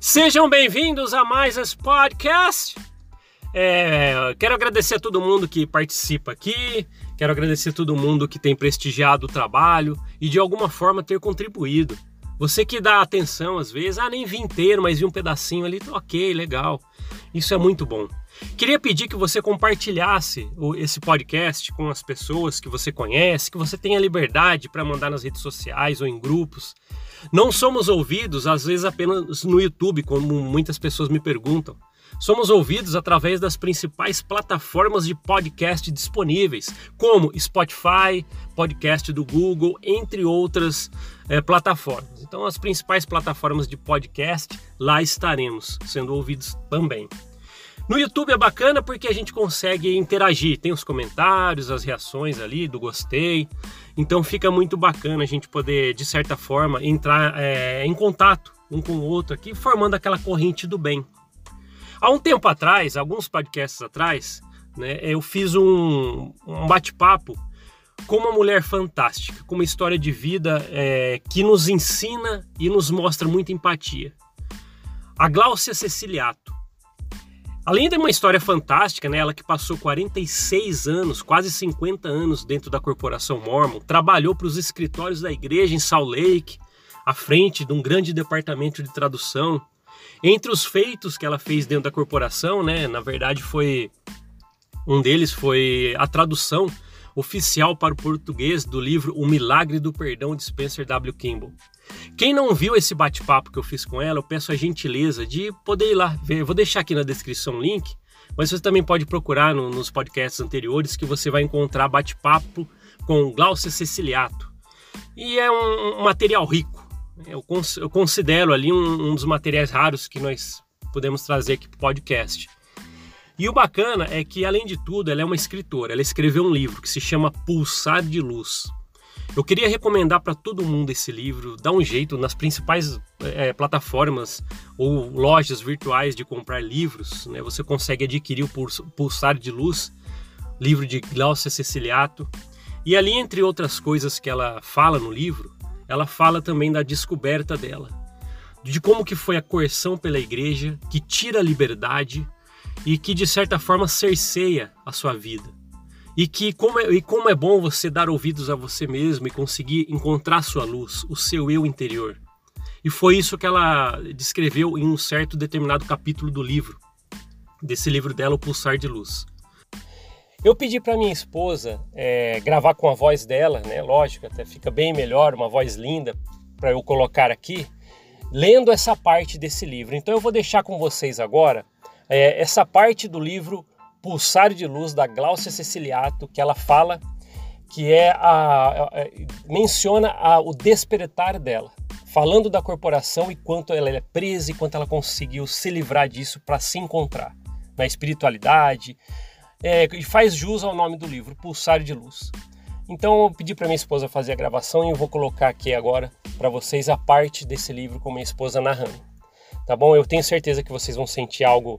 Sejam bem-vindos a mais esse podcast. É, quero agradecer a todo mundo que participa aqui, quero agradecer a todo mundo que tem prestigiado o trabalho e de alguma forma ter contribuído. Você que dá atenção às vezes, ah, nem vi inteiro, mas vi um pedacinho ali, ok, legal. Isso é muito bom. Queria pedir que você compartilhasse esse podcast com as pessoas que você conhece, que você tenha liberdade para mandar nas redes sociais ou em grupos. Não somos ouvidos, às vezes, apenas no YouTube, como muitas pessoas me perguntam. Somos ouvidos através das principais plataformas de podcast disponíveis, como Spotify, podcast do Google, entre outras é, plataformas. Então, as principais plataformas de podcast, lá estaremos sendo ouvidos também. No YouTube é bacana porque a gente consegue interagir, tem os comentários, as reações ali do gostei, então fica muito bacana a gente poder, de certa forma, entrar é, em contato um com o outro aqui, formando aquela corrente do bem. Há um tempo atrás, alguns podcasts atrás, né, eu fiz um, um bate-papo com uma mulher fantástica, com uma história de vida é, que nos ensina e nos mostra muita empatia. A Gláucia Ceciliato. Além de uma história fantástica, né, ela que passou 46 anos, quase 50 anos dentro da corporação Mormon, trabalhou para os escritórios da igreja em Salt Lake, à frente de um grande departamento de tradução. Entre os feitos que ela fez dentro da corporação, né, na verdade foi um deles foi a tradução oficial para o português do livro O Milagre do Perdão de Spencer W. Kimball. Quem não viu esse bate-papo que eu fiz com ela, eu peço a gentileza de poder ir lá ver. Eu vou deixar aqui na descrição o link, mas você também pode procurar no, nos podcasts anteriores que você vai encontrar bate-papo com Glaucia Ceciliato. E é um, um material rico. Eu, cons eu, considero ali um, um dos materiais raros que nós podemos trazer aqui para o podcast. E o bacana é que, além de tudo, ela é uma escritora. Ela escreveu um livro que se chama Pulsar de Luz. Eu queria recomendar para todo mundo esse livro. Dá um jeito nas principais é, plataformas ou lojas virtuais de comprar livros. Né? Você consegue adquirir o Pulsar de Luz, livro de Glaucia Ceciliato. E ali, entre outras coisas que ela fala no livro, ela fala também da descoberta dela, de como que foi a coerção pela igreja que tira a liberdade e que de certa forma cerceia a sua vida. E que como é, e como é bom você dar ouvidos a você mesmo e conseguir encontrar sua luz, o seu eu interior. E foi isso que ela descreveu em um certo determinado capítulo do livro, desse livro dela, O Pulsar de Luz. Eu pedi para minha esposa é, gravar com a voz dela, né? Lógico, até fica bem melhor, uma voz linda para eu colocar aqui, lendo essa parte desse livro. Então eu vou deixar com vocês agora é, essa parte do livro Pulsar de Luz da Glaucia Ceciliato, que ela fala que é a, a, a menciona a, o despertar dela, falando da corporação e quanto ela é presa e quanto ela conseguiu se livrar disso para se encontrar na espiritualidade. É, e faz jus ao nome do livro, Pulsar de Luz. Então eu pedi para minha esposa fazer a gravação e eu vou colocar aqui agora para vocês a parte desse livro com minha esposa narrando. Tá bom? Eu tenho certeza que vocês vão sentir algo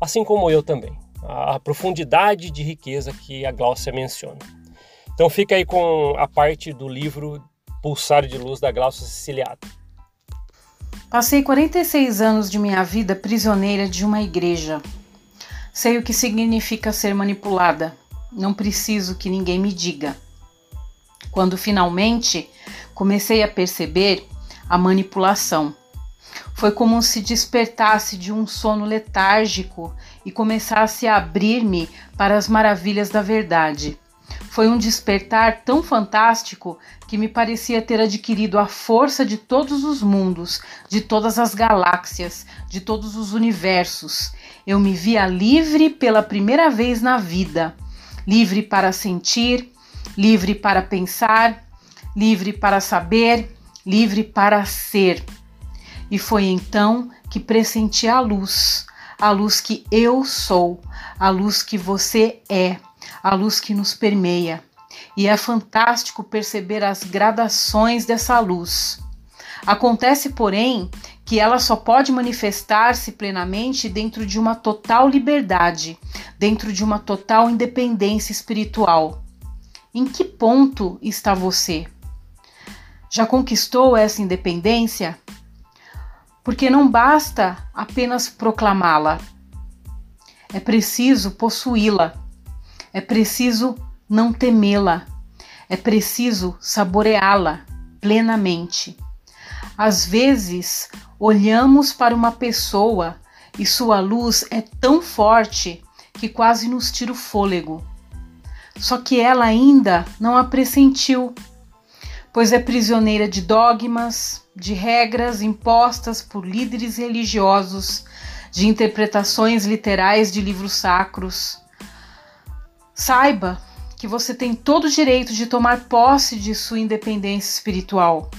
assim como eu também a profundidade de riqueza que a Gláucia menciona. Então fica aí com a parte do livro Pulsar de Luz da Gláucia Siciliato. Passei 46 anos de minha vida prisioneira de uma igreja. Sei o que significa ser manipulada. Não preciso que ninguém me diga. Quando finalmente comecei a perceber a manipulação, foi como se despertasse de um sono letárgico e começasse a abrir-me para as maravilhas da verdade. Foi um despertar tão fantástico que me parecia ter adquirido a força de todos os mundos, de todas as galáxias, de todos os universos. Eu me via livre pela primeira vez na vida, livre para sentir, livre para pensar, livre para saber, livre para ser. E foi então que pressenti a luz, a luz que eu sou, a luz que você é, a luz que nos permeia. E é fantástico perceber as gradações dessa luz. Acontece, porém, que ela só pode manifestar-se plenamente dentro de uma total liberdade, dentro de uma total independência espiritual. Em que ponto está você? Já conquistou essa independência? Porque não basta apenas proclamá-la. É preciso possuí-la. É preciso não temê-la. É preciso saboreá-la plenamente. Às vezes, olhamos para uma pessoa e sua luz é tão forte que quase nos tira o fôlego. Só que ela ainda não a pressentiu, pois é prisioneira de dogmas, de regras impostas por líderes religiosos, de interpretações literais de livros sacros. Saiba que você tem todo o direito de tomar posse de sua independência espiritual,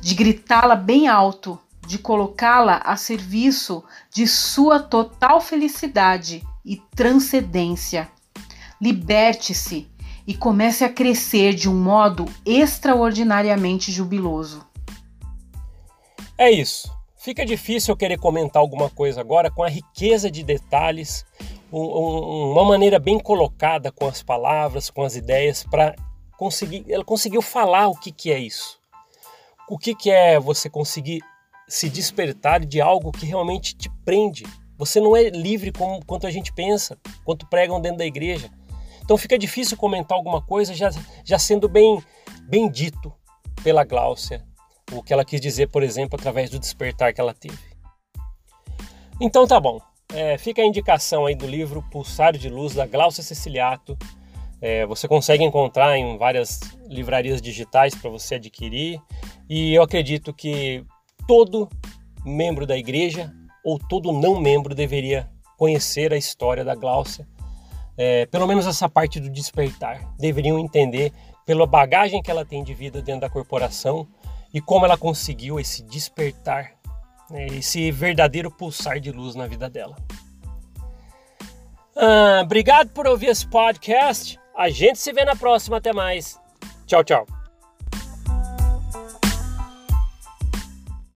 de gritá-la bem alto, de colocá-la a serviço de sua total felicidade e transcendência. Liberte-se e comece a crescer de um modo extraordinariamente jubiloso. É isso. Fica difícil eu querer comentar alguma coisa agora com a riqueza de detalhes, um, um, uma maneira bem colocada com as palavras, com as ideias, para conseguir. Ela conseguiu falar o que, que é isso. O que, que é você conseguir se despertar de algo que realmente te prende. Você não é livre como quanto a gente pensa, quanto pregam dentro da igreja. Então fica difícil comentar alguma coisa já, já sendo bem, bem dito pela Gláucia, o que ela quis dizer, por exemplo, através do despertar que ela teve. Então tá bom. É, fica a indicação aí do livro Pulsar de Luz da Glaucia Ceciliato. É, você consegue encontrar em várias livrarias digitais para você adquirir. E eu acredito que todo membro da igreja ou todo não membro deveria conhecer a história da Gláucia. É, pelo menos essa parte do despertar. Deveriam entender pela bagagem que ela tem de vida dentro da corporação e como ela conseguiu esse despertar, né, esse verdadeiro pulsar de luz na vida dela. Ah, obrigado por ouvir esse podcast. A gente se vê na próxima. Até mais. Tchau, tchau.